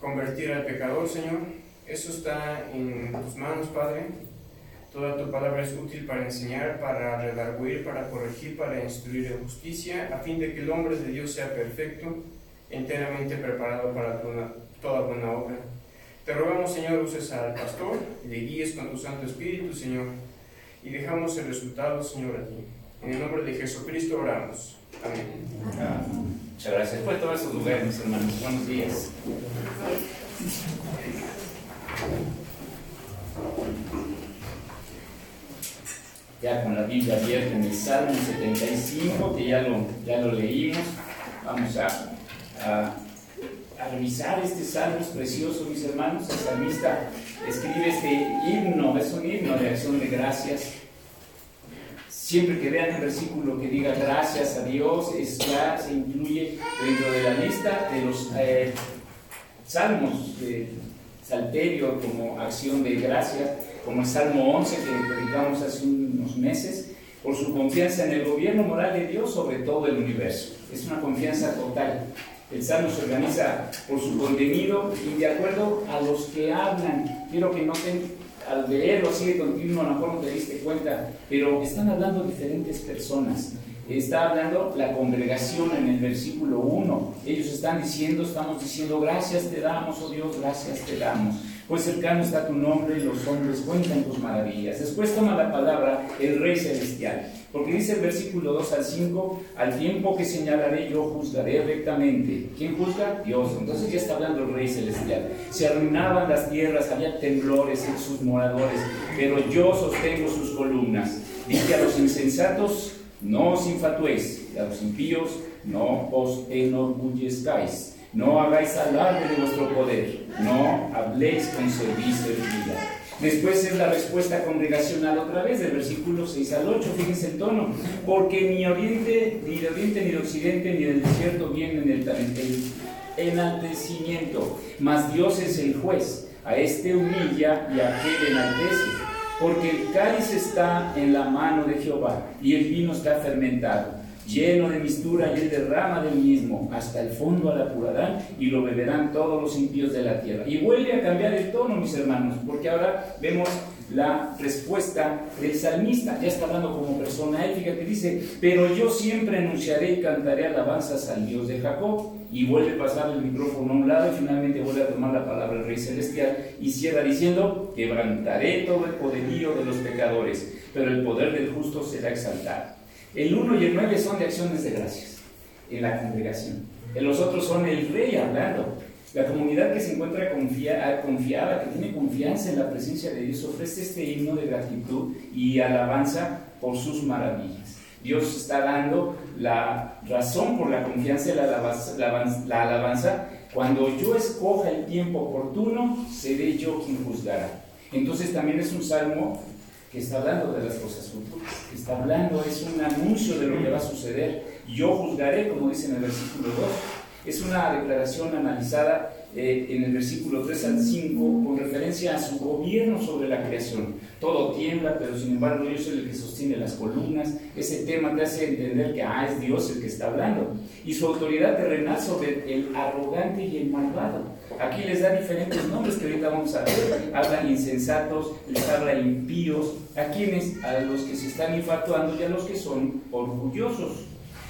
Convertir al pecador, Señor. Eso está en tus manos, Padre. Toda tu palabra es útil para enseñar, para redarguir, para corregir, para instruir en justicia, a fin de que el hombre de Dios sea perfecto, enteramente preparado para toda buena obra. Te rogamos, Señor, uses al pastor, le guíes con tu Santo Espíritu, Señor, y dejamos el resultado, Señor, a ti. En el nombre de Jesucristo oramos. Amén. Muchas gracias. Puede tomar sus lugares, hermanos. Buenos días. Ya con la Biblia abierta en el Salmo 75, que ya lo, ya lo leímos, vamos a, a a revisar este salmo es precioso, mis hermanos. El salmista escribe este himno, es un himno de acción de gracias. Siempre que vean el versículo que diga gracias a Dios, es, ya se incluye dentro de la lista de los eh, salmos de Salterio como acción de gracias, como el Salmo 11 que predicamos hace unos meses, por su confianza en el gobierno moral de Dios sobre todo el universo. Es una confianza total. El Salmo se organiza por su contenido y de acuerdo a los que hablan. Quiero que noten, al leerlo así de continuo, a lo mejor no te diste cuenta, pero están hablando diferentes personas. Está hablando la congregación en el versículo 1. Ellos están diciendo, estamos diciendo, gracias te damos, oh Dios, gracias te damos pues cercano está tu nombre y los hombres cuentan tus maravillas. Después toma la palabra el Rey Celestial, porque dice el versículo 2 al 5, al tiempo que señalaré yo juzgaré rectamente. ¿Quién juzga? Dios. Entonces ya está hablando el Rey Celestial. Se arruinaban las tierras, había temblores en sus moradores, pero yo sostengo sus columnas. Dice a los insensatos, no os infatuéis, y a los impíos, no os enorgullezcáis no hagáis alarde de vuestro poder, no habléis con servicio de vida. Después es la respuesta congregacional otra vez, del versículo 6 al 8, fíjense el tono, porque ni oriente, ni de oriente, ni de occidente, ni del desierto vienen el, el enaltecimiento, mas Dios es el juez, a este humilla y a aquel enaltece, porque el cáliz está en la mano de Jehová y el vino está fermentado lleno de mistura, y él derrama del mismo, hasta el fondo al apurarán, y lo beberán todos los impíos de la tierra. Y vuelve a cambiar el tono, mis hermanos, porque ahora vemos la respuesta del salmista, ya está hablando como persona ética, que dice, pero yo siempre anunciaré y cantaré alabanzas al Dios de Jacob, y vuelve a pasar el micrófono a un lado y finalmente vuelve a tomar la palabra el Rey Celestial y cierra diciendo, quebrantaré todo el poderío de los pecadores, pero el poder del justo será exaltado. El 1 y el 9 son de acciones de gracias en la congregación. Los otros son el rey hablando. La comunidad que se encuentra confiada, que tiene confianza en la presencia de Dios, ofrece este himno de gratitud y alabanza por sus maravillas. Dios está dando la razón por la confianza y la alabanza, la alabanza. Cuando yo escoja el tiempo oportuno, seré yo quien juzgará. Entonces también es un salmo que está hablando de las cosas futuras, que está hablando, es un anuncio de lo que va a suceder. Yo juzgaré, como dice en el versículo 2, es una declaración analizada eh, en el versículo 3 al 5 con referencia a su gobierno sobre la creación. Todo tiembla, pero sin embargo yo soy el que sostiene las columnas. Ese tema te hace entender que ah, es Dios el que está hablando. Y su autoridad terrenal sobre el arrogante y el malvado. Aquí les da diferentes nombres que ahorita vamos a ver. Habla insensatos, les habla impíos, a quienes, a los que se están infatuando y a los que son orgullosos.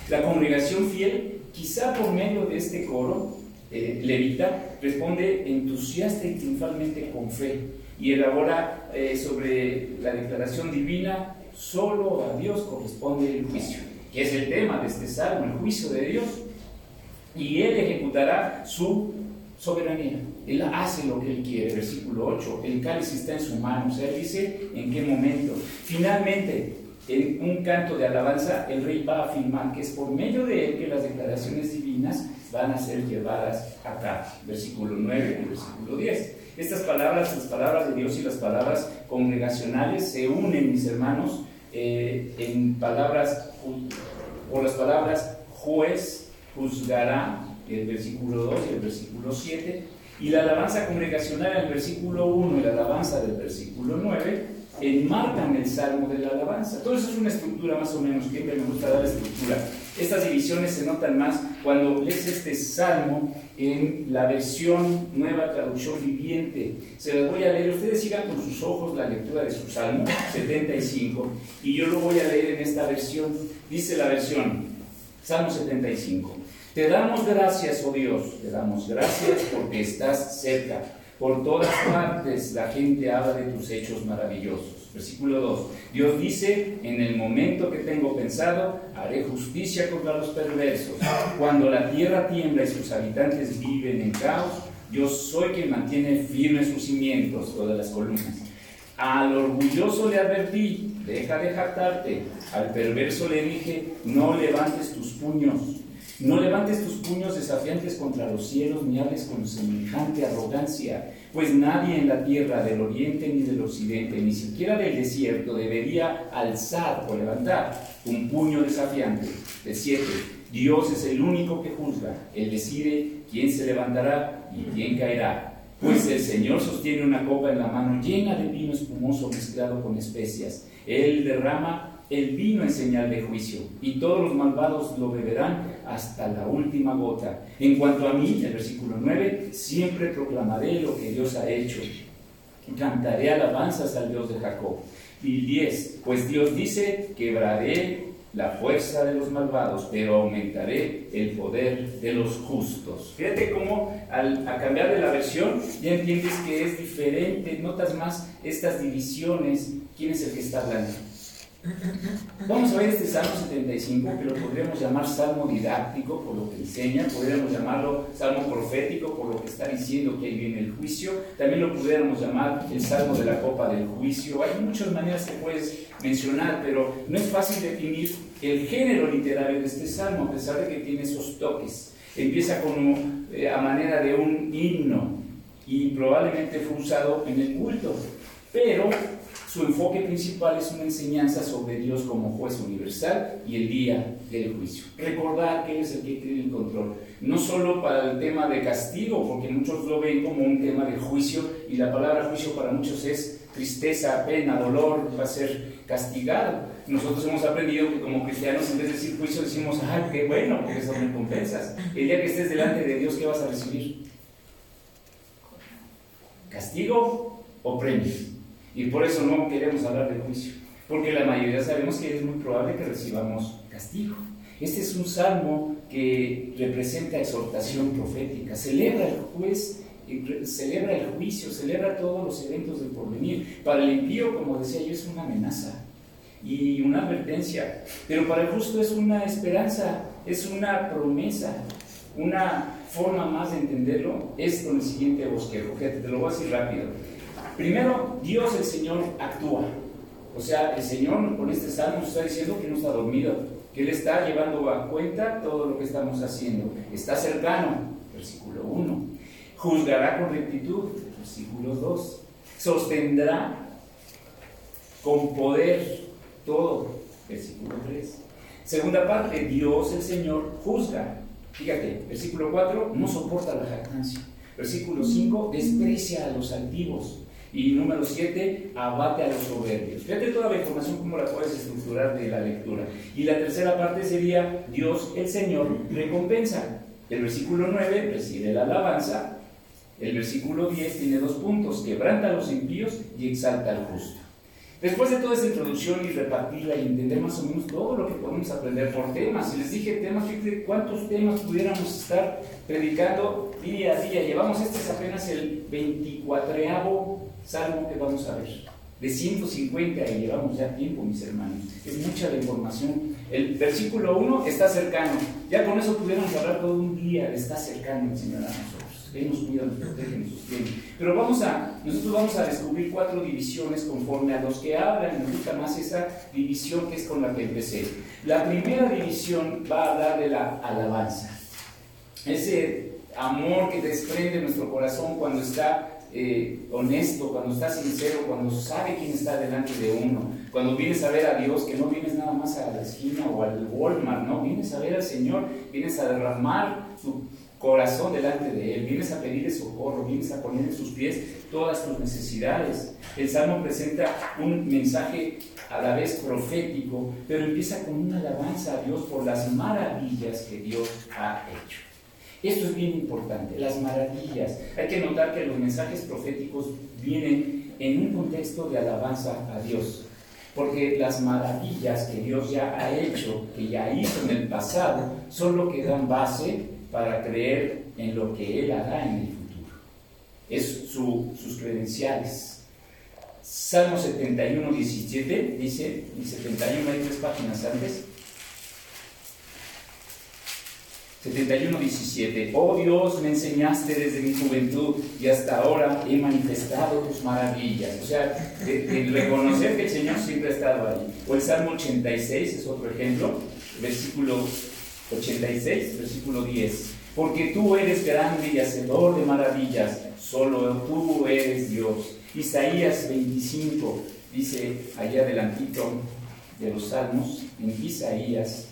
La congregación fiel, quizá por medio de este coro, eh, levita, responde entusiasta y triunfalmente con fe y elabora eh, sobre la declaración divina, solo a Dios corresponde el juicio, que es el tema de este salmo, el juicio de Dios, y Él ejecutará su soberanía. Él hace lo que Él quiere. Versículo 8. El cáliz está en su mano. O sea, Él dice en qué momento. Finalmente, en un canto de alabanza, el rey va a afirmar que es por medio de Él que las declaraciones divinas van a ser llevadas a cabo. Versículo 9 y versículo 10. Estas palabras, las palabras de Dios y las palabras congregacionales se unen, mis hermanos, eh, en palabras, o las palabras juez, juzgará, el versículo 2 y el versículo 7, y la alabanza congregacional en el versículo 1 y la alabanza del versículo 9 enmarcan el salmo de la alabanza. Todo eso es una estructura más o menos, siempre me gusta dar estructura. Estas divisiones se notan más cuando lees este salmo en la versión nueva traducción viviente. Se las voy a leer, ustedes sigan con sus ojos la lectura de su salmo 75 y yo lo voy a leer en esta versión. Dice la versión, Salmo 75. Te damos gracias, oh Dios, te damos gracias porque estás cerca. Por todas partes la gente habla de tus hechos maravillosos. Versículo 2. Dios dice, en el momento que tengo pensado, haré justicia contra los perversos. Cuando la tierra tiembla y sus habitantes viven en caos, yo soy quien mantiene firmes sus cimientos, todas las columnas. Al orgulloso le advertí, deja de jactarte. Al perverso le dije, no levantes tus puños. No levantes tus puños desafiantes contra los cielos, ni hables con semejante arrogancia, pues nadie en la tierra del oriente ni del occidente, ni siquiera del desierto, debería alzar o levantar un puño desafiante. De siete, Dios es el único que juzga, Él decide quién se levantará y quién caerá. Pues el Señor sostiene una copa en la mano llena de vino espumoso mezclado con especias. Él derrama el vino en señal de juicio, y todos los malvados lo beberán hasta la última gota. En cuanto a mí, el versículo 9, siempre proclamaré lo que Dios ha hecho. Cantaré alabanzas al Dios de Jacob. Y 10, pues Dios dice, quebraré la fuerza de los malvados, pero aumentaré el poder de los justos. Fíjate cómo al cambiar de la versión ya entiendes que es diferente, notas más estas divisiones, quién es el que está hablando. Vamos a ver este Salmo 75, que lo podríamos llamar Salmo didáctico por lo que enseña, podríamos llamarlo Salmo profético por lo que está diciendo que ahí viene el juicio, también lo pudiéramos llamar el Salmo de la copa del juicio. Hay muchas maneras que puedes mencionar, pero no es fácil definir el género literario de este Salmo, a pesar de que tiene esos toques. Empieza como eh, a manera de un himno y probablemente fue usado en el culto, pero su enfoque principal es una enseñanza sobre Dios como juez universal y el día del juicio. Recordar que Él es el que tiene el control. No solo para el tema de castigo, porque muchos lo ven como un tema de juicio y la palabra juicio para muchos es tristeza, pena, dolor, va a ser castigado. Nosotros hemos aprendido que como cristianos en vez de decir juicio decimos, ay, qué bueno, porque son recompensas. El día que estés delante de Dios, ¿qué vas a recibir? ¿Castigo o premio? Y por eso no queremos hablar de juicio, porque la mayoría sabemos que es muy probable que recibamos castigo. Este es un salmo que representa exhortación profética, celebra el juez, celebra el juicio, celebra todos los eventos del porvenir. Para el impío, como decía yo, es una amenaza y una advertencia, pero para el justo es una esperanza, es una promesa, una forma más de entenderlo es con el siguiente bosquejo. Fíjate, te lo voy a decir rápido. Primero, Dios el Señor actúa. O sea, el Señor con este salmo está diciendo que no está dormido, que Él está llevando a cuenta todo lo que estamos haciendo. Está cercano, versículo 1. Juzgará con rectitud, versículo 2. Sostendrá con poder todo, versículo 3. Segunda parte, Dios el Señor juzga. Fíjate, versículo 4, no soporta la jactancia. Versículo 5, desprecia a los altivos. Y número 7, abate a los soberbios. Fíjate toda la información, cómo la puedes estructurar de la lectura. Y la tercera parte sería, Dios el Señor recompensa. El versículo 9 recibe la alabanza. El versículo 10 tiene dos puntos, quebranta a los impíos y exalta al justo. Después de toda esta introducción y repartirla y entender más o menos todo lo que podemos aprender por temas, y les dije temas, fíjate cuántos temas pudiéramos estar predicando día a día. Llevamos este es apenas el 24 salmo que vamos a ver. De 150 y llevamos ya tiempo, mis hermanos. Es mucha la información. El versículo 1 está cercano. Ya con eso pudiéramos hablar todo un día está cercano el Señor a nosotros. Él nos cuida, nos protege, nos sostiene. Pero vamos a, nosotros vamos a descubrir cuatro divisiones conforme a los que hablan. Me gusta más esa división que es con la que empecé. La primera división va a hablar de la alabanza. Ese amor que desprende nuestro corazón cuando está eh, honesto, cuando está sincero, cuando sabe quién está delante de uno, cuando vienes a ver a Dios, que no vienes nada más a la esquina o al Walmart, no, vienes a ver al Señor, vienes a derramar tu corazón delante de Él, vienes a pedirle socorro, vienes a poner en sus pies todas tus necesidades. El Salmo presenta un mensaje a la vez profético, pero empieza con una alabanza a Dios por las maravillas que Dios ha hecho. Esto es bien importante, las maravillas. Hay que notar que los mensajes proféticos vienen en un contexto de alabanza a Dios. Porque las maravillas que Dios ya ha hecho, que ya hizo en el pasado, son lo que dan base para creer en lo que Él hará en el futuro. Es sus credenciales. Salmo 71, 17 dice, y 71 hay tres páginas antes, 71, 17. Oh Dios, me enseñaste desde mi juventud y hasta ahora he manifestado tus maravillas. O sea, de, reconocer que el Señor siempre ha estado ahí. O el Salmo 86 es otro ejemplo, versículo 86, versículo 10. Porque tú eres grande y hacedor de maravillas, solo tú eres Dios. Isaías 25 dice allá adelantito de los salmos, en Isaías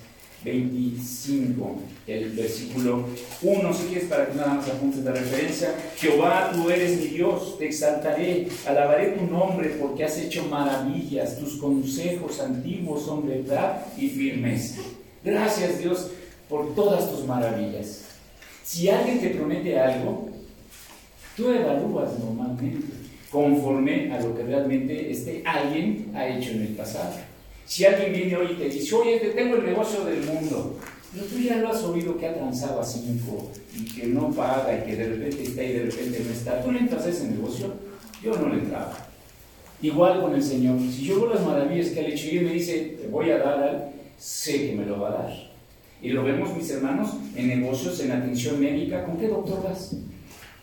25, el versículo 1, si quieres para que nada más apuntes de referencia. Jehová, tú eres mi Dios, te exaltaré, alabaré tu nombre porque has hecho maravillas, tus consejos antiguos son verdad y firmeza. Gracias Dios por todas tus maravillas. Si alguien te promete algo, tú evalúas normalmente conforme a lo que realmente este alguien ha hecho en el pasado. Si alguien viene hoy y te dice, oye, te tengo el negocio del mundo, pero tú ya lo has oído que ha transado a cinco y que no paga y que de repente está y de repente no está, ¿tú le entras a ese negocio? Yo no le entraba. Igual con el Señor. Si yo veo las maravillas que ha hecho y Él me dice, te voy a dar, sé que me lo va a dar. Y lo vemos, mis hermanos, en negocios, en atención médica. ¿Con qué doctor vas?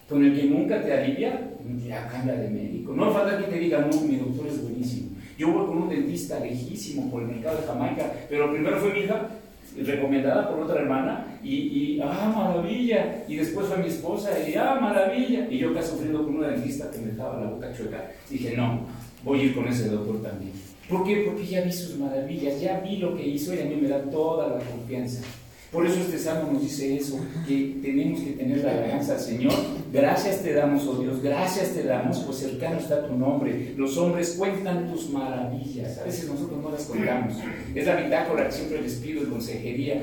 ¿Con el que nunca te alivia? Ya cambia de médico. No falta que te diga, no, mi doctor es buenísimo. Yo voy con un dentista lejísimo por el mercado de Jamaica, pero primero fue mi hija, recomendada por otra hermana, y, ah, maravilla. Y después fue mi esposa, y ah, maravilla. Y yo acá sufriendo con una dentista que me dejaba la boca chueca. Dije, no, voy a ir con ese doctor también. ¿Por qué? Porque ya vi sus maravillas, ya vi lo que hizo y a mí me da toda la confianza. Por eso este salmo nos dice eso, que tenemos que tener la alianza al Señor. Gracias te damos, oh Dios, gracias te damos, pues cercano está tu nombre. Los hombres cuentan tus maravillas, a veces nosotros no las contamos. Es la bitácora que siempre les pido de consejería.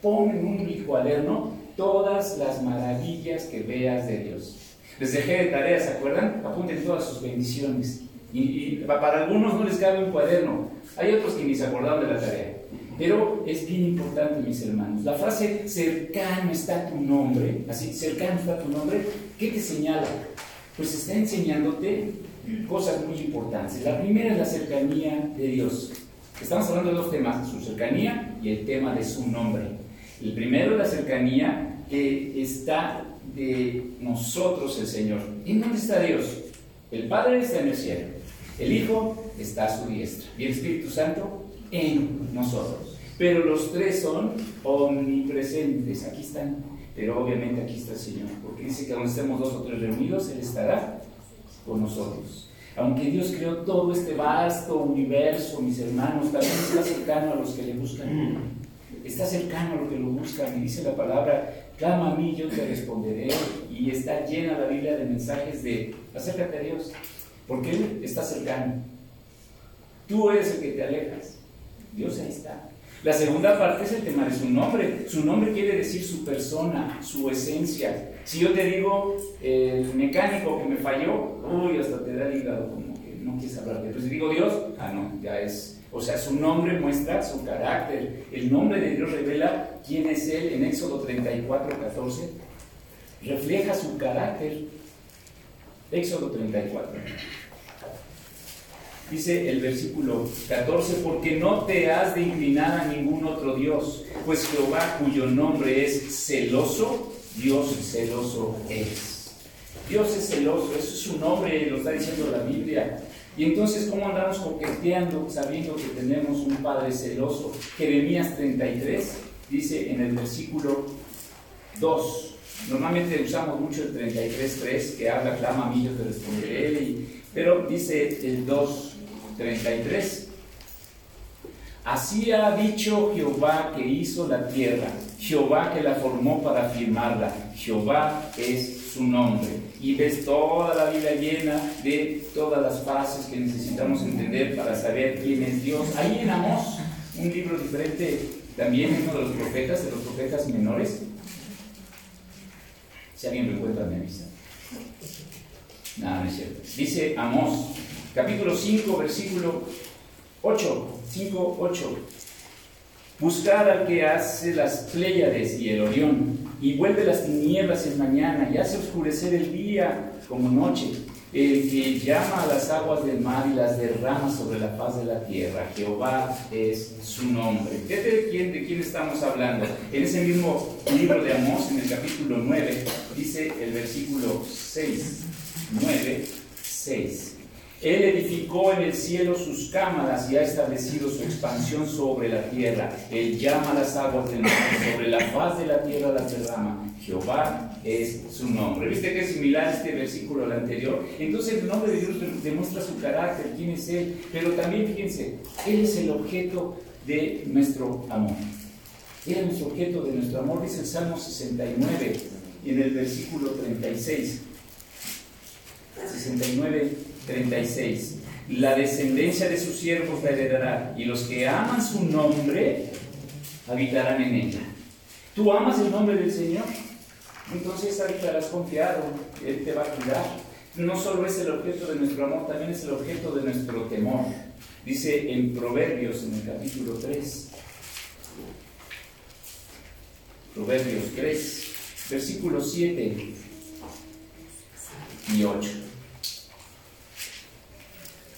Pon en un cuaderno todas las maravillas que veas de Dios. Les dejé de tarea, ¿se acuerdan? Apunten todas sus bendiciones. Y, y para algunos no les cabe un cuaderno. Hay otros que ni se acordaron de la tarea. Pero es bien importante, mis hermanos. La frase cercano está tu nombre, así, cercano está tu nombre, ¿qué te señala? Pues está enseñándote cosas muy importantes. La primera es la cercanía de Dios. Estamos hablando de dos temas, su cercanía y el tema de su nombre. El primero es la cercanía que está de nosotros el Señor. ¿En dónde está Dios? El Padre está en el cielo, el Hijo está a su diestra y el Espíritu Santo en nosotros. Pero los tres son omnipresentes, aquí están, pero obviamente aquí está el Señor, porque dice que donde estemos dos o tres reunidos, Él estará con nosotros. Aunque Dios creó todo este vasto universo, mis hermanos, también está cercano a los que le buscan. Está cercano a los que lo buscan. Y dice la palabra, clama a mí, yo te responderé. Y está llena la Biblia de mensajes de acércate a Dios, porque Él está cercano. Tú eres el que te alejas. Dios ahí está. La segunda parte es el tema de su nombre. Su nombre quiere decir su persona, su esencia. Si yo te digo el mecánico que me falló, uy, hasta te da el hígado, como que no quieres hablar de Pero si digo Dios, ah, no, ya es. O sea, su nombre muestra su carácter. El nombre de Dios revela quién es Él en Éxodo 34, 14. Refleja su carácter. Éxodo 34. Dice el versículo 14, porque no te has de inclinar a ningún otro Dios, pues Jehová cuyo nombre es celoso, Dios celoso es. Dios es celoso, eso es su nombre, lo está diciendo la Biblia. Y entonces, ¿cómo andamos coqueteando sabiendo que tenemos un Padre celoso? Jeremías 33 dice en el versículo 2, Normalmente usamos mucho el 33.3 que habla, clama a mí, yo te responderé, pero dice el 2.33. Así ha dicho Jehová que hizo la tierra, Jehová que la formó para firmarla, Jehová es su nombre. Y ves toda la Biblia llena de todas las fases que necesitamos entender para saber quién es Dios. Ahí en Amós, un libro diferente, también uno de los profetas, de los profetas menores. Si alguien lo encuentra, me avisa. Nada, no es cierto. Dice Amós, capítulo 5, versículo 8. 5, 8. Buscar al que hace las Pléyades y el Orión, y vuelve las tinieblas en mañana, y hace oscurecer el día como noche, el que llama a las aguas del mar y las derrama sobre la faz de la tierra. Jehová es su nombre. de quién, de quién estamos hablando. En ese mismo libro de Amós, en el capítulo 9, dice el versículo 6, 9, 6. Él edificó en el cielo sus cámaras y ha establecido su expansión sobre la tierra. Él llama las aguas del mar, sobre la faz de la tierra las derrama. Jehová es su nombre. ¿Viste que es similar este versículo al anterior? Entonces el nombre de Dios demuestra su carácter, quién es Él. Pero también fíjense, Él es el objeto de nuestro amor. Él es nuestro objeto de nuestro amor, dice el Salmo 69 en el versículo 36. 69 36. La descendencia de sus siervos la heredará, y los que aman su nombre habitarán en ella. ¿Tú amas el nombre del Señor? Entonces habitarás confiado, Él te va a cuidar. No solo es el objeto de nuestro amor, también es el objeto de nuestro temor. Dice en Proverbios, en el capítulo 3, Proverbios 3, versículos 7 y 8.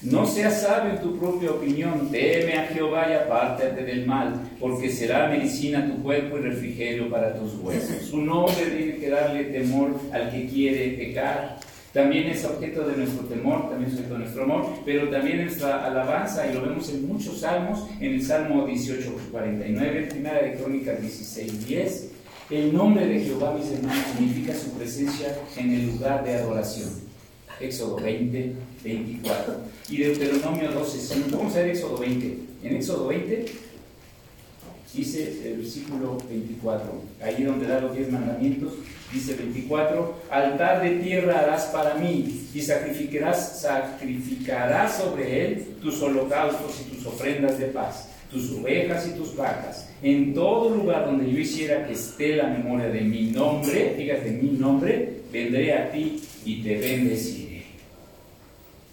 No seas sabio en tu propia opinión, teme a Jehová y apártate del mal, porque será medicina tu cuerpo y refrigerio para tus huesos. Un hombre tiene que darle temor al que quiere pecar. También es objeto de nuestro temor, también es objeto de nuestro amor, pero también nuestra alabanza, y lo vemos en muchos salmos, en el Salmo 18, 49, Primera de Crónicas 16, 10. El nombre de Jehová, mis hermanos, significa su presencia en el lugar de adoración. Éxodo 20, 24. Y Deuteronomio 12, 5. Vamos a ver Éxodo 20. En Éxodo 20 dice el versículo 24, ahí donde da los 10 mandamientos, dice 24, altar de tierra harás para mí y sacrificarás, sacrificarás sobre él tus holocaustos y tus ofrendas de paz, tus ovejas y tus vacas. En todo lugar donde yo hiciera que esté la memoria de mi nombre, fíjate, mi nombre, vendré a ti y te bendeciré.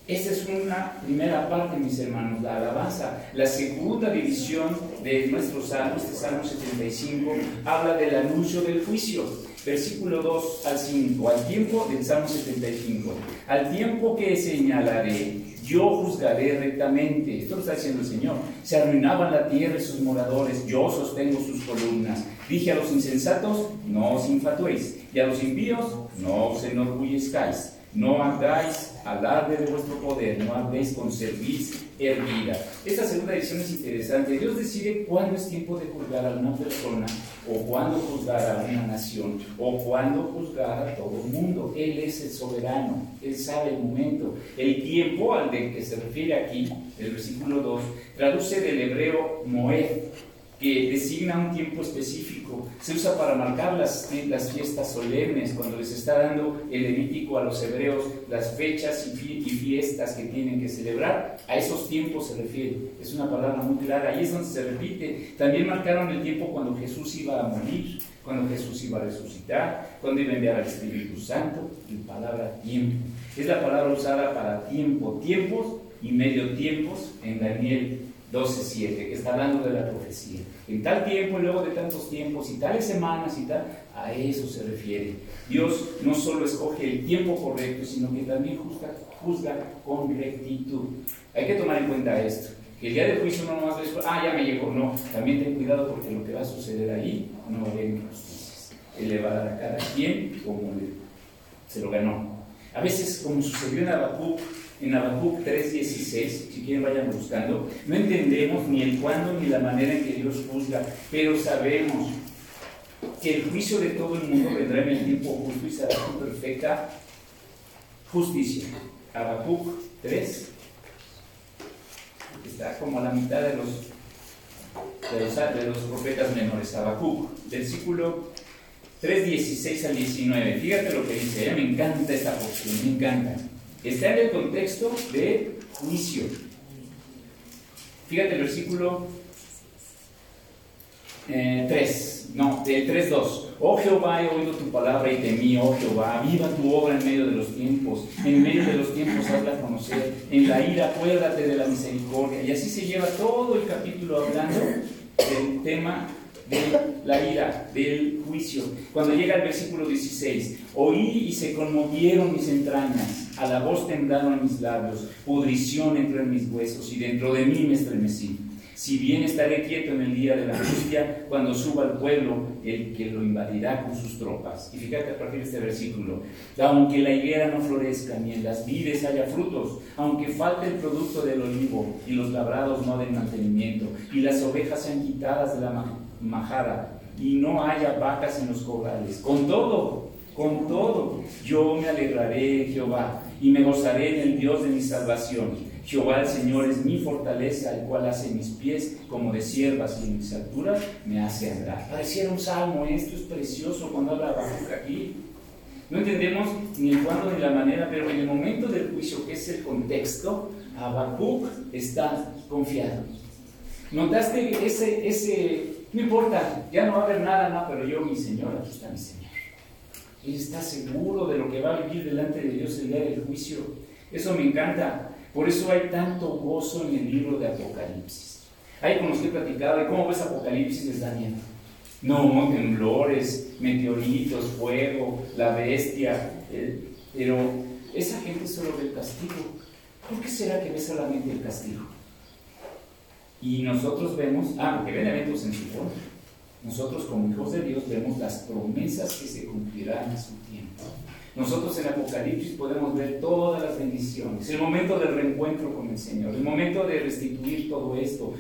Esta es una primera parte, mis hermanos, la alabanza. La segunda división de nuestro salmo, este salmo 75, habla del anuncio del juicio. Versículo 2 al 5, al tiempo del salmo 75, al tiempo que señalaré, yo juzgaré rectamente. Esto lo está diciendo el Señor. Se arruinaban la tierra y sus moradores, yo sostengo sus columnas. Dije a los insensatos, no os infatuéis, y a los impíos, no os enorgullezcáis no hagáis alarde de vuestro poder, no habéis con cerviz hervida. Esta segunda edición es interesante. Dios decide cuándo es tiempo de juzgar a una persona, o cuándo juzgar a una nación, o cuándo juzgar a todo el mundo. Él es el soberano, Él sabe el momento. El tiempo al que se refiere aquí, el versículo 2, traduce del hebreo moed, que designa un tiempo específico. Se usa para marcar las, las fiestas solemnes, cuando les está dando el Levítico a los hebreos las fechas y, fiestas que tienen que celebrar. A esos tiempos se refiere. Es una palabra muy clara. Ahí es donde se repite. También marcaron el tiempo cuando Jesús iba a morir, cuando Jesús iba a resucitar, cuando iba a enviar al Espíritu Santo. La palabra tiempo. Es la palabra usada para tiempo, tiempos y medio tiempos en Daniel 12.7, que está hablando de la profecía. En tal tiempo y luego de tantos tiempos y tales semanas y tal, a eso se refiere. Dios no solo escoge el tiempo correcto, sino que también juzga, juzga con rectitud. Hay que tomar en cuenta esto, que el día del juicio no nomás ves, ah, ya me llegó, no, también ten cuidado porque lo que va a suceder ahí no va a haber injusticias. Él le va a dar a cada quien como se lo ganó. A veces, como sucedió en Habacuc, en Habacuc 3.16, si quieren vayan buscando, no entendemos ni el cuándo ni la manera en que Dios juzga, pero sabemos que el juicio de todo el mundo vendrá en el tiempo justo y será con perfecta justicia. Habacuc 3, está como la mitad de los, de los, de profetas menores. Habacuc, versículo 3, 16 al 19. Fíjate lo que dice, ¿eh? me encanta esta porción, me encanta. Está en el contexto de juicio. Fíjate el versículo 3, eh, no, del 3.2. Oh Jehová, he oído tu palabra y temí, oh Jehová, viva tu obra en medio de los tiempos, en medio de los tiempos hazla conocer, en la ira acuérdate de la misericordia. Y así se lleva todo el capítulo hablando del tema de la ira, del juicio. Cuando llega el versículo 16, oí y se conmovieron mis entrañas, a la voz temblaron mis labios, pudrición entró en mis huesos y dentro de mí me estremecí. Si bien estaré quieto en el día de la angustia, cuando suba al pueblo, el que lo invadirá con sus tropas. Y fíjate a partir de este versículo, aunque la higuera no florezca, ni en las vides haya frutos, aunque falte el producto del olivo, y los labrados no den mantenimiento, y las ovejas sean quitadas de la majada, y no haya vacas en los corrales, con todo, con todo, yo me alegraré, Jehová, y me gozaré en el Dios de mi salvación Jehová el Señor es mi fortaleza, el cual hace mis pies como de siervas y en mis alturas me hace andar. Pareciera un salmo, esto es precioso cuando habla Habacuc aquí. No entendemos ni el cuándo ni la manera, pero en el momento del juicio, que es el contexto, Habacuc está confiado. ¿Notaste ese, ese, no importa, ya no va a haber nada, no, pero yo, mi Señor, aquí está mi Señor. Él está seguro de lo que va a vivir delante de Dios el día del juicio. Eso me encanta. Por eso hay tanto gozo en el libro de Apocalipsis. Hay con he platicado, ¿y cómo ves Apocalipsis? Les da miedo. No, temblores, meteoritos, fuego, la bestia. pero esa gente solo ve el castigo. ¿Por qué será que ve solamente el castigo? Y nosotros vemos, ah, porque ven eventos en su contra. Nosotros como hijos de Dios vemos las promesas que se cumplirán a su tiempo. Nosotros en Apocalipsis podemos ver todas las bendiciones, el momento del reencuentro con el Señor, el momento de restituir todo esto,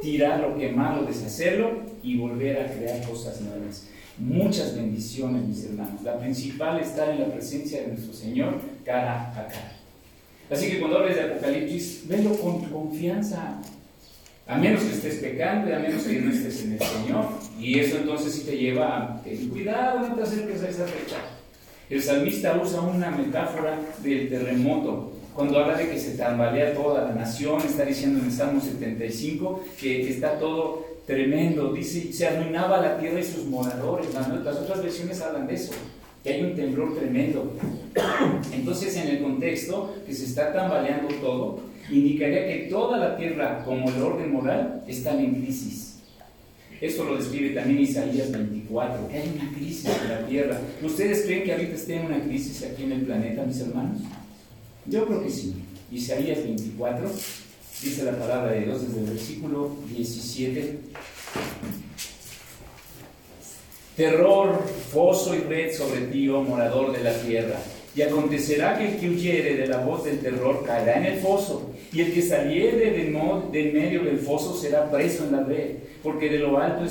tirar lo quemado, deshacerlo y volver a crear cosas nuevas. Muchas bendiciones, mis hermanos. La principal está en la presencia de nuestro Señor cara a cara. Así que cuando hables de Apocalipsis, venlo con confianza. A menos que estés pecando y a menos que no estés en el Señor. Y eso entonces sí te lleva a cuidado, no te acerques a esa fecha. El salmista usa una metáfora del terremoto. Cuando habla de que se tambalea toda la nación, está diciendo en el Salmo 75 que está todo tremendo. Dice, se arruinaba la tierra y sus moradores. Las, otras versiones hablan de eso, que hay un temblor tremendo. Entonces, en el contexto que se está tambaleando todo, indicaría que toda la tierra, como el orden moral, están en crisis. Esto lo describe también Isaías 24, que hay una crisis en la tierra. ¿Ustedes creen que ahorita esté en una crisis aquí en el planeta, mis hermanos? Yo creo que sí. Isaías 24 dice la palabra de Dios desde el versículo 17. Terror, foso y red sobre ti, oh morador de la tierra. Y acontecerá que el que huyere de la voz del terror caerá en el foso, y el que saliere de, de medio del foso será preso en la red porque de lo alto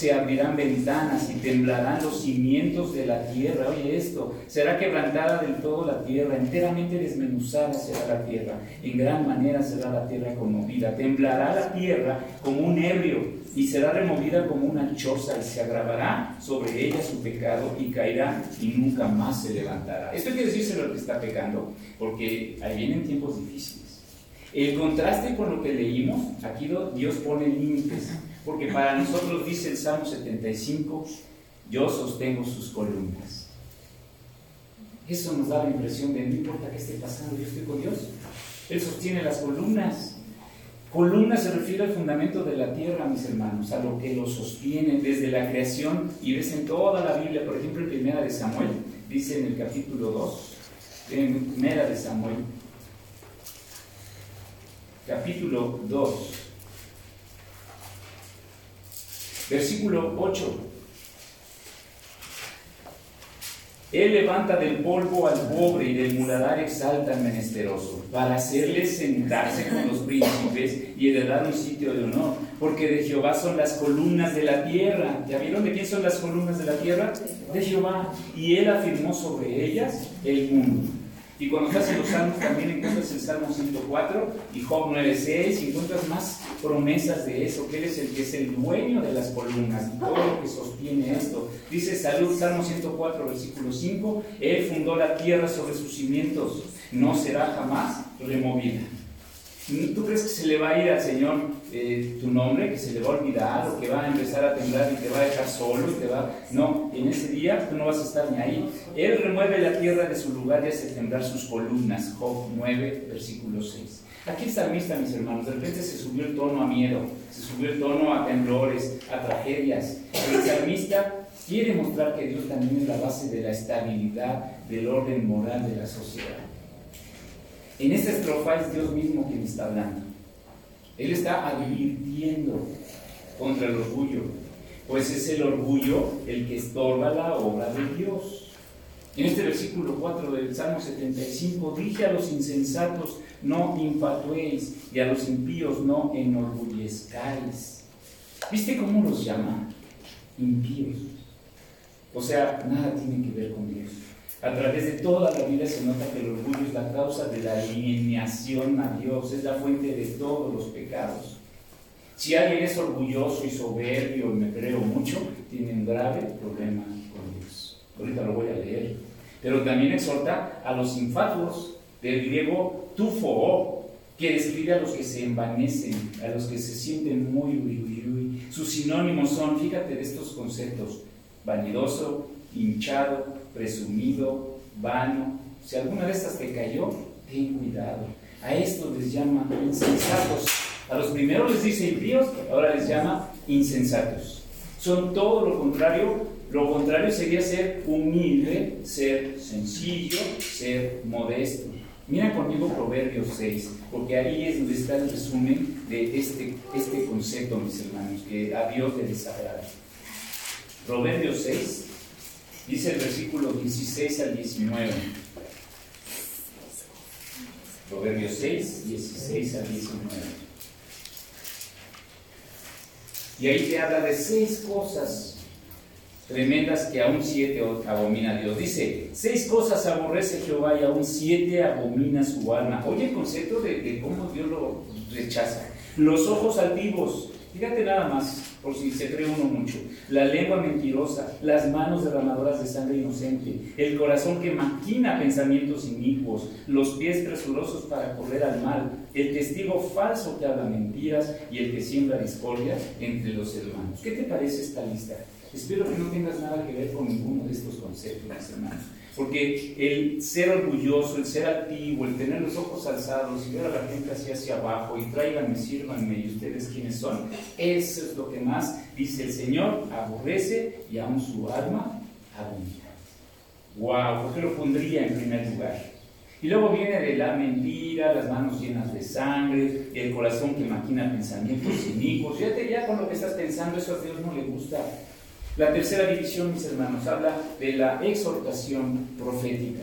se abrirán ventanas y temblarán los cimientos de la tierra. Oye esto, será quebrantada del todo la tierra, enteramente desmenuzada será la tierra, en gran manera será la tierra conmovida, temblará la tierra como un ebrio y será removida como una choza y se agravará sobre ella su pecado y caerá y nunca más se levantará. Esto quiere decirse lo que está pecando, porque ahí vienen tiempos difíciles. El contraste con lo que leímos, aquí Dios pone límites. Porque para nosotros dice el Salmo 75, yo sostengo sus columnas. Eso nos da la impresión de no importa qué esté pasando, yo estoy con Dios. Él sostiene las columnas. Columna se refiere al fundamento de la tierra, mis hermanos, a lo que lo sostiene desde la creación y ves en toda la Biblia, por ejemplo en Primera de Samuel, dice en el capítulo 2, en Primera de Samuel, capítulo 2, Versículo 8. Él levanta del polvo al pobre y del muladar exalta al menesteroso, para hacerles sentarse con los príncipes y heredar un sitio de honor. Porque de Jehová son las columnas de la tierra. ¿Ya vieron de quién son las columnas de la tierra? De Jehová. Y él afirmó sobre ellas el mundo. Y cuando estás en los salmos también encuentras el Salmo 104 y Job 9.6 y encuentras más promesas de eso, que Él es el que es el dueño de las columnas y todo lo que sostiene esto. Dice Salud, Salmo 104, versículo 5, Él fundó la tierra sobre sus cimientos, no será jamás removida. ¿Tú crees que se le va a ir al Señor eh, tu nombre, que se le va a olvidar o que va a empezar a temblar y te va a dejar solo? Y te va... No, en ese día tú no vas a estar ni ahí. Él remueve la tierra de su lugar y hace temblar sus columnas. Job 9, versículo 6. Aquí el salmista, mis hermanos, de repente se subió el tono a miedo, se subió el tono a temblores, a tragedias. el salmista quiere mostrar que Dios también es la base de la estabilidad, del orden moral de la sociedad. En esta estrofa es Dios mismo quien está hablando. Él está advirtiendo contra el orgullo, pues es el orgullo el que estorba la obra de Dios. En este versículo 4 del Salmo 75, dije a los insensatos, no infatuéis, y a los impíos no enorgullezcáis. ¿Viste cómo los llama? Impíos. O sea, nada tiene que ver con Dios. A través de toda la vida se nota que el orgullo es la causa de la alineación a Dios, es la fuente de todos los pecados. Si alguien es orgulloso y soberbio, y me creo mucho, tiene un grave problema. Ahorita lo voy a leer. Pero también exhorta a los infatuos, del griego tufo, que describe a los que se envanecen, a los que se sienten muy uy, Sus sinónimos son, fíjate de estos conceptos, vanidoso, hinchado, presumido, vano. Si alguna de estas te cayó, ten cuidado. A estos les llama insensatos. A los primeros les dice impíos, ahora les llama insensatos. Son todo lo contrario. Lo contrario sería ser humilde, ser sencillo, ser modesto. Mira conmigo Proverbios 6, porque ahí es donde está el resumen de este, este concepto, mis hermanos, que a Dios le desagrada. Proverbios 6, Dice el versículo 16 al 19. Proverbios 6, 16 al 19. Y ahí te habla de seis cosas tremendas que aún siete abomina Dios. Dice, seis cosas aborrece Jehová y aún siete abomina su alma. Oye el concepto de, cómo Dios lo rechaza. Los ojos altivos, Fíjate nada más, por si se cree uno mucho. La lengua mentirosa, las manos derramadoras de sangre inocente, el corazón que maquina pensamientos inicuos, los pies presurosos para correr al mal, el testigo falso que habla mentiras y el que siembra discordia entre los hermanos. ¿Qué te parece esta lista? Espero que no tengas nada que ver con ninguno de estos conceptos, hermanos. Porque el ser orgulloso, el ser activo, el tener los ojos alzados y ver a la gente así hacia abajo y tráiganme, sírvanme y ustedes quiénes son, eso es lo que más dice el Señor, aborrece y aún su alma abunda. ¡Wow! ¿Por qué lo pondría en primer lugar? Y luego viene de la mentira, las manos llenas de sangre, el corazón que maquina pensamientos inicuos. Fíjate ya con lo que estás pensando, eso a Dios no le gusta. La tercera división, mis hermanos, habla de la exhortación profética.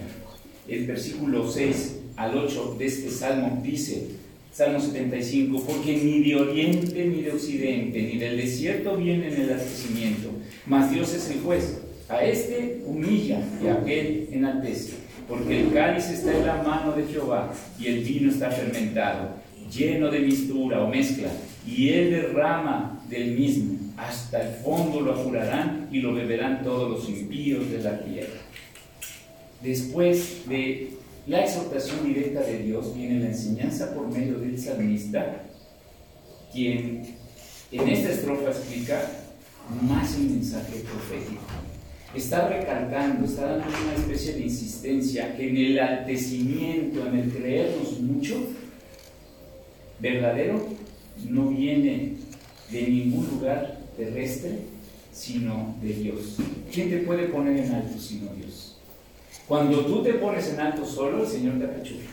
El versículo 6 al 8 de este salmo dice, Salmo 75, porque ni de oriente ni de occidente, ni del desierto viene el enaltecimiento, mas Dios es el juez. A este humilla y a aquel enaltece, porque el cáliz está en la mano de Jehová y el vino está fermentado, lleno de mistura o mezcla, y él derrama del mismo hasta el fondo lo apurarán y lo beberán todos los impíos de la tierra. Después de la exhortación directa de Dios viene la enseñanza por medio del salmista, quien en esta estrofa explica más el mensaje profético. Está recalcando, está dando una especie de insistencia en el altecimiento, en el creernos mucho, verdadero, no viene de ningún lugar terrestre, sino de Dios. ¿Quién te puede poner en alto sino Dios? Cuando tú te pones en alto solo, el Señor te apachurra.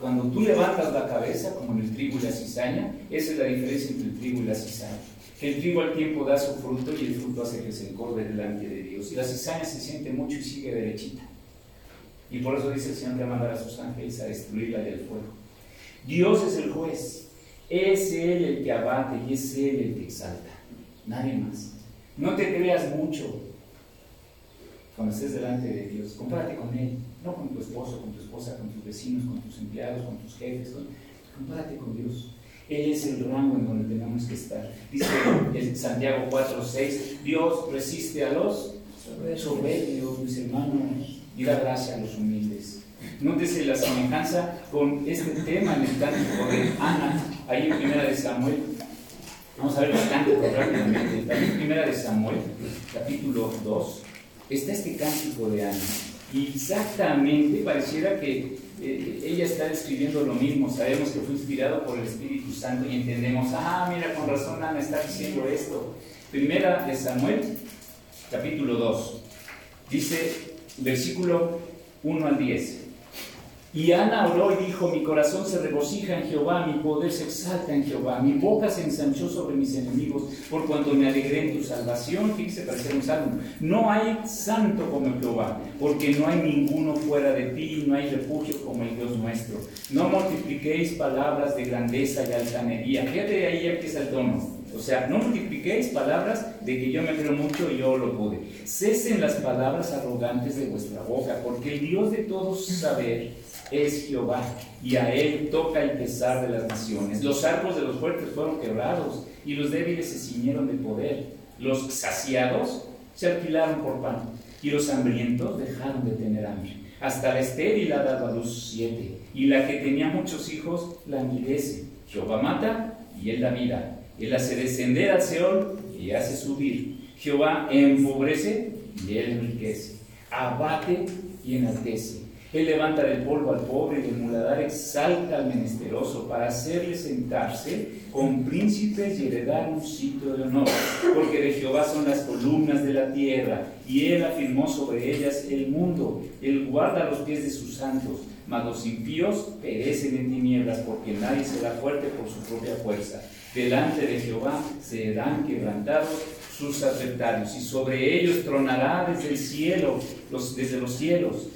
Cuando tú levantas la cabeza, como en el trigo y la cizaña, esa es la diferencia entre el trigo y la cizaña. Que el trigo al tiempo da su fruto y el fruto hace que se engorde delante de Dios. Y la cizaña se siente mucho y sigue derechita. Y por eso dice el Señor que va a mandar a sus ángeles a destruirla del fuego. Dios es el juez. Es Él el que abate y es Él el que exalta. Nadie más. No te creas mucho cuando estés delante de Dios. Compárate con Él. No con tu esposo, con tu esposa, con tus vecinos, con tus empleados, con tus jefes. Compárate con Dios. Él es el rango en donde tenemos que estar. Dice en Santiago 4:6, Dios resiste a los soberbios, mis hermanos, y da gracia a los humildes. Nótese la semejanza con este tema en el cántico de Ana, ahí en Primera de Samuel. Vamos a ver cánticos rápidamente. También en Primera de Samuel, capítulo 2, está este cántico de Ana. Exactamente pareciera que eh, ella está describiendo lo mismo. Sabemos que fue inspirado por el Espíritu Santo y entendemos, ah, mira, con razón Ana está diciendo esto. Primera de Samuel, capítulo 2. Dice, versículo 1 al 10. Y Ana oró y dijo, mi corazón se regocija en Jehová, mi poder se exalta en Jehová, mi boca se ensanchó sobre mis enemigos, por cuanto me alegré en tu salvación. Fíjese, parece un salmo. No hay santo como Jehová, porque no hay ninguno fuera de ti, no hay refugio como el Dios nuestro. No multipliquéis palabras de grandeza y altanería. Fíjate, ahí empieza el tono. O sea, no multipliquéis palabras de que yo me creo mucho y yo lo pude. Cesen las palabras arrogantes de vuestra boca, porque el Dios de todos saber es Jehová, y a él toca el pesar de las naciones. Los arcos de los fuertes fueron quebrados, y los débiles se ciñeron de poder. Los saciados se alquilaron por pan, y los hambrientos dejaron de tener hambre. Hasta la estéril ha dado a luz siete, y la que tenía muchos hijos la languidece. Jehová mata, y él da vida. Él hace descender al Seol, y hace subir. Jehová empobrece, y él enriquece. Abate y enaltece él levanta del polvo al pobre y del muladar exalta al menesteroso para hacerle sentarse con príncipes y heredar un sitio de honor. Porque de Jehová son las columnas de la tierra y él afirmó sobre ellas el mundo. Él guarda los pies de sus santos, mas los impíos perecen en tinieblas porque nadie será fuerte por su propia fuerza. Delante de Jehová serán quebrantados sus adversarios y sobre ellos tronará desde el cielo, los, desde los cielos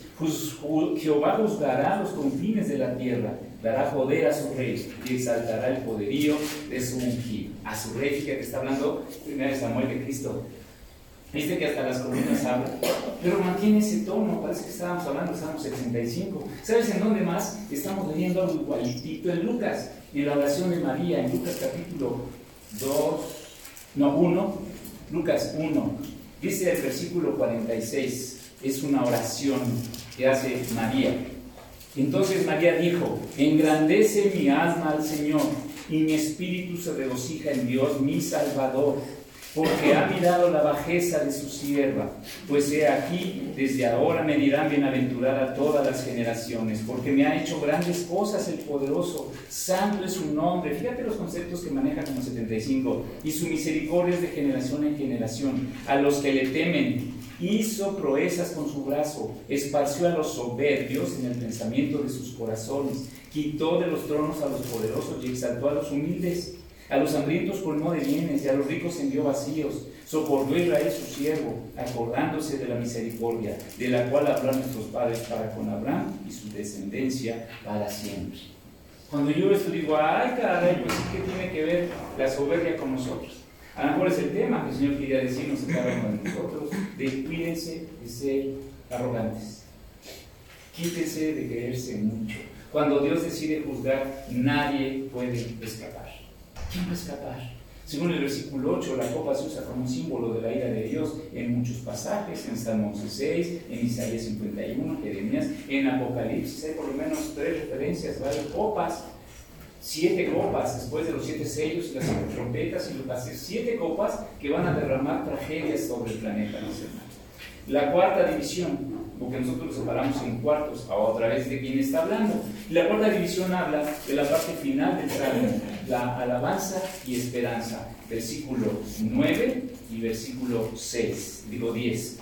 Jehová juzgará los confines de la tierra, dará poder a su rey y exaltará el poderío de su ungido. A su rey, fíjate que está hablando primero de Samuel de Cristo. Viste que hasta las columnas hablan, pero mantiene ese tono, parece que estábamos hablando Salmo 75. ¿Sabes en dónde más? Estamos leyendo algo igualitito en Lucas, en la oración de María, en Lucas capítulo 2, no 1, Lucas 1, dice el versículo 46 es una oración que hace María. Entonces María dijo, engrandece mi alma al Señor y mi espíritu se regocija en Dios, mi Salvador porque ha mirado la bajeza de su sierva. Pues he aquí, desde ahora me dirán bienaventurada todas las generaciones, porque me ha hecho grandes cosas el poderoso, santo es su nombre. Fíjate los conceptos que maneja como 75, y su misericordia es de generación en generación. A los que le temen, hizo proezas con su brazo, esparció a los soberbios en el pensamiento de sus corazones, quitó de los tronos a los poderosos y exaltó a los humildes. A los hambrientos colmó de bienes y a los ricos envió vacíos. Soportó Israel su siervo, acordándose de la misericordia, de la cual habló nuestros padres para con Abraham y su descendencia para siempre. Cuando yo esto digo, ay caray, pues ¿qué tiene que ver la soberbia con nosotros? A lo mejor es el tema que el Señor quería decirnos a cada uno de nosotros, de cuídense de ser arrogantes. Quítense de creerse mucho. Cuando Dios decide juzgar, nadie puede escapar. ¿Quién va a escapar? Según el versículo 8, la copa se usa como símbolo de la ira de Dios en muchos pasajes, en Salmo 6, en Isaías 51, Jeremías, en Apocalipsis hay por lo menos tres referencias, varias copas, siete copas después de los siete sellos y las siete trompetas y las siete copas que van a derramar tragedias sobre el planeta, ¿no La cuarta división, porque nosotros lo separamos en cuartos, a otra vez de quién está hablando. La cuarta división habla de la parte final del salmo, la alabanza y esperanza, versículo 9 y versículo 6, digo 10.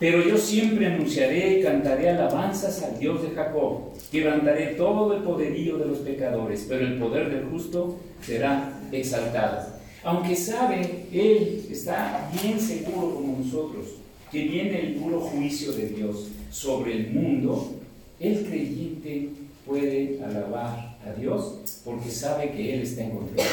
Pero yo siempre anunciaré y cantaré alabanzas al Dios de Jacob. Quebrantaré todo el poderío de los pecadores, pero el poder del justo será exaltado. Aunque sabe, Él está bien seguro como nosotros, que viene el puro juicio de Dios sobre el mundo, el creyente puede alabar a Dios porque sabe que Él está en control.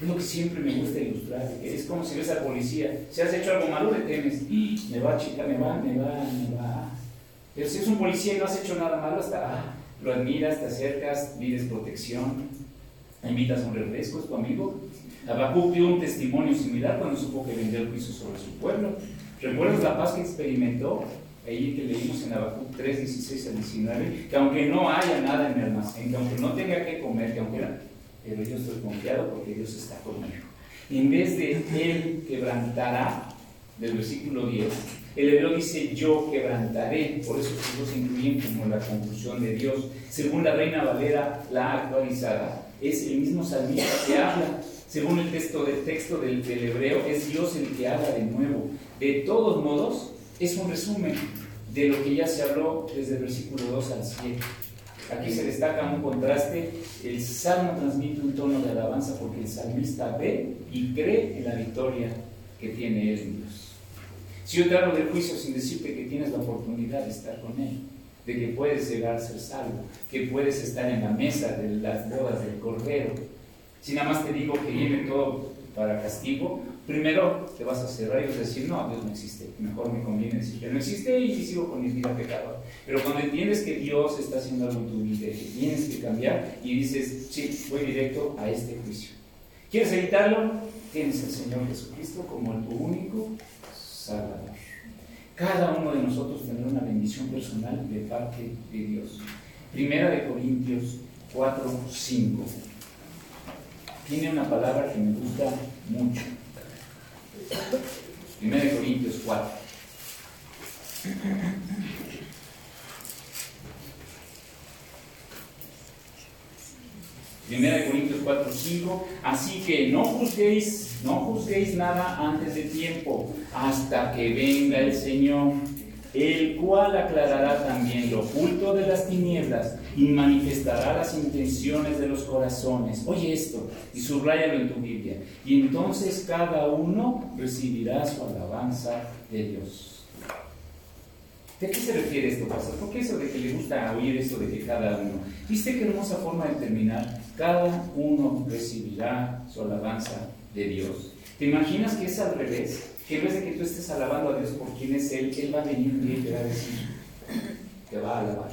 Es lo que siempre me gusta ilustrar. Es como si ves al policía. Si has hecho algo malo, le temes. Me va a chicar, me va, me va, me va. Pero si es un policía y no has hecho nada malo, hasta ah, lo admiras, te acercas, pides protección, invitas a un refresco, es tu amigo. Habacuc dio un testimonio similar cuando supo que vendió el juicio sobre su pueblo. ¿Recuerdas la paz que experimentó? Ahí que leímos en Habacuc 3, 16 al 19, que aunque no haya nada en el almacén, que aunque no tenga que comer, que aunque pero yo estoy confiado porque Dios está conmigo. En vez de Él quebrantará, del versículo 10, el hebreo dice yo quebrantaré, por eso todos incluyen como la conclusión de Dios. Según la Reina Valera, la actualizada, es el mismo salmista que habla. Según el texto del texto del, del hebreo, es Dios el que habla de nuevo. De todos modos, es un resumen de lo que ya se habló desde el versículo 2 al 7. Aquí se destaca un contraste. El salmo transmite un tono de alabanza porque el salmista ve y cree en la victoria que tiene él en Dios. Si yo te hablo del juicio sin decirte que tienes la oportunidad de estar con él, de que puedes llegar a ser salvo, que puedes estar en la mesa de las bodas del Cordero, si nada más te digo que viene todo para castigo, primero te vas a cerrar y vas a decir, no, Dios no existe. Mejor me conviene decir que no existe y sigo con mi vida pecadora. Pero cuando entiendes que Dios está haciendo algo en tu vida que tienes que cambiar y dices, sí, voy directo a este juicio. ¿Quieres evitarlo? Tienes al Señor Jesucristo como tu único Salvador. Cada uno de nosotros tendrá una bendición personal de parte de Dios. Primera de Corintios 4, 5. Tiene una palabra que me gusta mucho. 1 Corintios 4. Primera de Corintios 4, 5. Así que no juzguéis, no juzguéis nada antes de tiempo, hasta que venga el Señor, el cual aclarará también lo oculto de las tinieblas y manifestará las intenciones de los corazones. Oye esto y subrayalo en tu Biblia. Y entonces cada uno recibirá su alabanza de Dios. ¿De qué se refiere esto, pastor? ¿Por qué eso de que le gusta oír esto de que cada uno? ¿Viste qué hermosa forma de terminar? Cada uno recibirá su alabanza de Dios. ¿Te imaginas que es al revés? Que en vez de que tú estés alabando a Dios por quién es Él, Él va a venir y te va a decir, te va a alabar.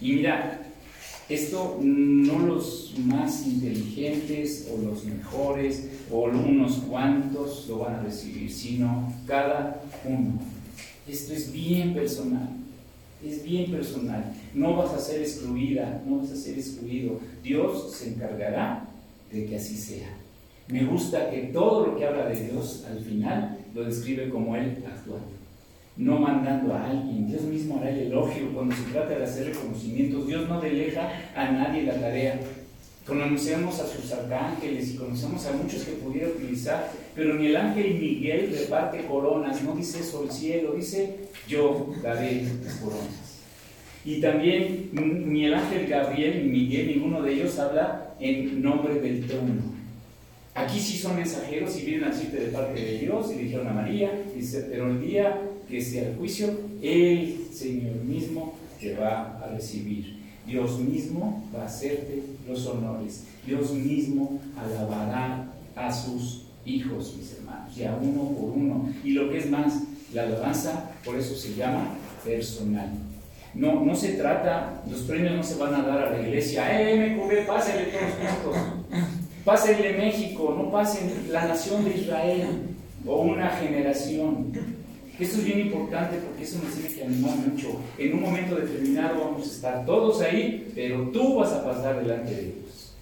Y mira, esto no los más inteligentes o los mejores o unos cuantos lo van a recibir, sino cada uno. Esto es bien personal, es bien personal. No vas a ser excluida, no vas a ser excluido. Dios se encargará de que así sea. Me gusta que todo lo que habla de Dios al final lo describe como Él actuando no mandando a alguien. Dios mismo hará el elogio cuando se trata de hacer reconocimientos. Dios no delega a nadie la tarea. Conocemos a sus arcángeles y conocemos a muchos que pudiera utilizar, pero ni el ángel Miguel reparte coronas, no dice eso el cielo, dice yo daré las coronas. Y también ni el ángel Gabriel ni Miguel, ninguno de ellos habla en nombre del trono. Aquí sí son mensajeros y vienen a decirte de parte de Dios y dijeron a María, dice, pero el día que sea el juicio, el Señor mismo te va a recibir. Dios mismo va a hacerte los honores. Dios mismo alabará a sus hijos, mis hermanos, ya uno por uno. Y lo que es más, la alabanza, por eso se llama personal. No, no se trata, los premios no se van a dar a la iglesia, ¡eh, MQB, pásenle todos juntos! Pásenle México, no pasen la nación de Israel o una generación. Esto es bien importante porque eso nos tiene que animar mucho. En un momento determinado vamos a estar todos ahí, pero tú vas a pasar delante de Dios.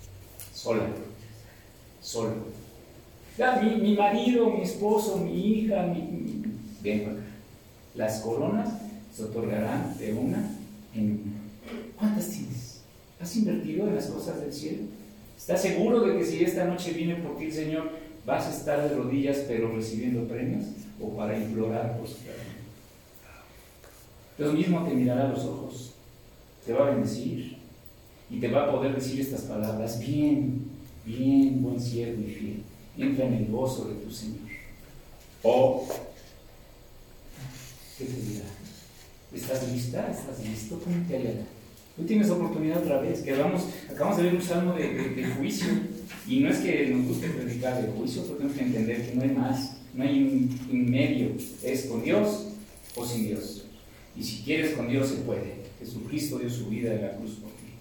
Sola. Solo. Ya, mi, marido, mi esposo, mi hija, mi, Vengo acá. Las coronas se otorgarán de una en una. ¿Cuántas tienes? ¿Has invertido en las cosas del cielo? ¿Estás seguro de que si esta noche viene por ti el Señor, vas a estar de rodillas pero recibiendo premios? o para implorar por su Dios mismo te mirará a los ojos, te va a bendecir y te va a poder decir estas palabras, bien, bien, buen siervo y fiel, entra en el gozo de tu Señor. O, ¿qué te dirá? ¿Estás lista? ¿Estás listo? ¿Cómo te hará? Tú tienes oportunidad otra vez, que vamos, acabamos de ver un salmo de, juicio, y no es que nos guste predicar de juicio, pero tenemos que entender que no hay más, no hay un, medio, es con Dios o sin Dios. Y si quieres con Dios se puede. Jesucristo dio su vida en la cruz por ti.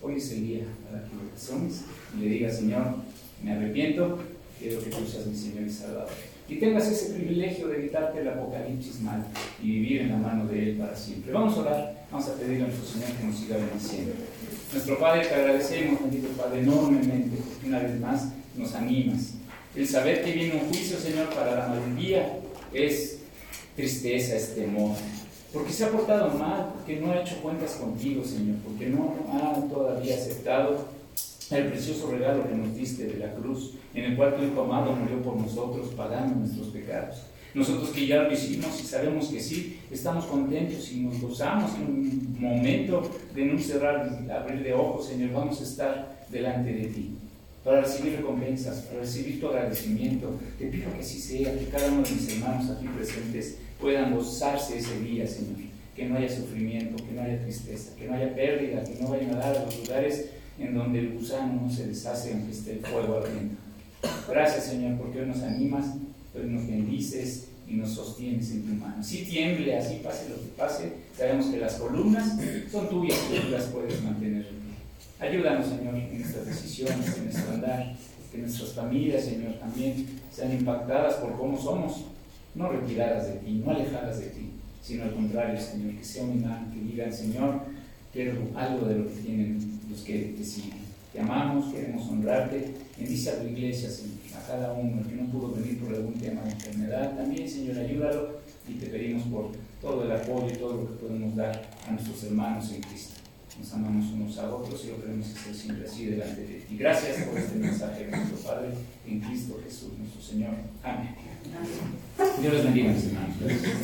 Hoy es el día para que lo razones y le digas, Señor, me arrepiento, quiero que tú seas mi Señor y Salvador y tengas ese privilegio de evitarte el apocalipsis mal y vivir en la mano de Él para siempre. Vamos a orar, vamos a pedirle a nuestro Señor que nos siga bendiciendo. Nuestro Padre, te agradecemos, bendito Padre, enormemente, porque una vez más nos animas. El saber que viene un juicio, Señor, para la mayoría es tristeza, es temor. Porque se ha portado mal, porque no ha hecho cuentas contigo, Señor, porque no ha todavía aceptado el precioso regalo que nos diste de la cruz, en el cual tu Hijo amado murió por nosotros, pagando nuestros pecados. Nosotros que ya lo hicimos y sabemos que sí, estamos contentos y nos gozamos en un momento de no cerrar, abrir de ojos, Señor, vamos a estar delante de ti para recibir recompensas, para recibir tu agradecimiento. Te pido que así sea, que cada uno de mis hermanos aquí presentes puedan gozarse ese día, Señor. Que no haya sufrimiento, que no haya tristeza, que no haya pérdida, que no vayan a dar a los lugares en donde el gusano no se deshace aunque esté el fuego ardiendo. Gracias Señor porque hoy nos animas, hoy nos bendices y nos sostienes en tu mano. Si tiemble, así pase lo que pase, sabemos que las columnas son tuyas y tú las puedes mantener. Ayúdanos Señor en nuestras decisiones, en nuestro andar, que nuestras familias Señor también sean impactadas por cómo somos, no retiradas de ti, no alejadas de ti, sino al contrario Señor, que sea un imán, que digan Señor, quiero algo de lo que tienen los que te. Te amamos, queremos honrarte. Bendice a tu iglesia, a cada uno que no pudo venir por algún tema de enfermedad. También, Señor, ayúdalo y te pedimos por todo el apoyo y todo lo que podemos dar a nuestros hermanos en Cristo. Nos amamos unos a otros y lo queremos hacer siempre así delante de ti. Gracias por este mensaje de nuestro Padre en Cristo Jesús, nuestro Señor. Amén. Dios les bendiga, mis hermanos. Gracias.